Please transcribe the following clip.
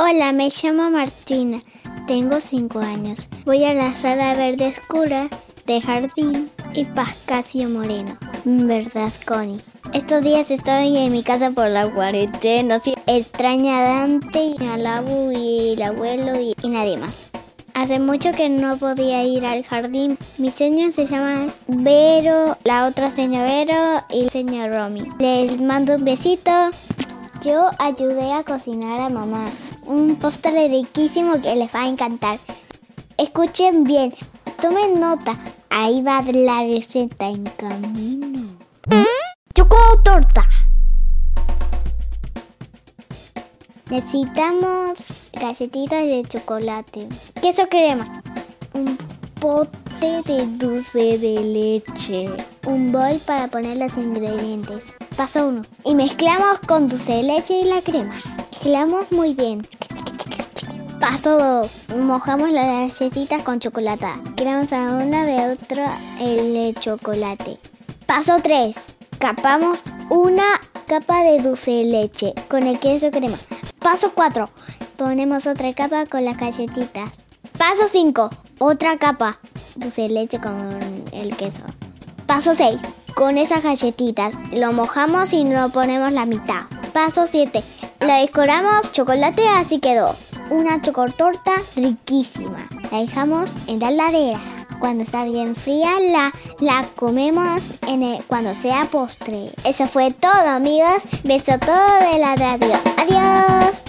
Hola, me llamo Martina. Tengo 5 años. Voy a la sala verde oscura de jardín y Pascasio Moreno. ¿Verdad, Connie? Estos días estoy en mi casa por la cuarentena. Sí, extraña a Dante, abu y el abuelo y, y nadie más. Hace mucho que no podía ir al jardín. Mis señores se llaman Vero, la otra señora Vero y el señor Romy. Les mando un besito. Yo ayudé a cocinar a mamá un postre riquísimo que les va a encantar. Escuchen bien, tomen nota. Ahí va la receta en camino. Choco torta. Necesitamos galletitas de chocolate, queso crema, un pote de dulce de leche, un bol para poner los ingredientes. Paso 1. Y mezclamos con dulce de leche y la crema. Mezclamos muy bien. Paso 2. Mojamos las galletitas con chocolate. Queremos a una de otra el chocolate. Paso 3. Capamos una capa de dulce de leche con el queso crema. Paso 4. Ponemos otra capa con las galletitas. Paso 5. Otra capa. Dulce de leche con el queso. Paso 6. Con esas galletitas lo mojamos y lo ponemos la mitad. Paso 7. La decoramos chocolate, así quedó. Una chocotorta riquísima. La dejamos en la heladera. Cuando está bien fría, la, la comemos cuando sea postre. Eso fue todo, amigos. Beso todo de la radio. Adiós.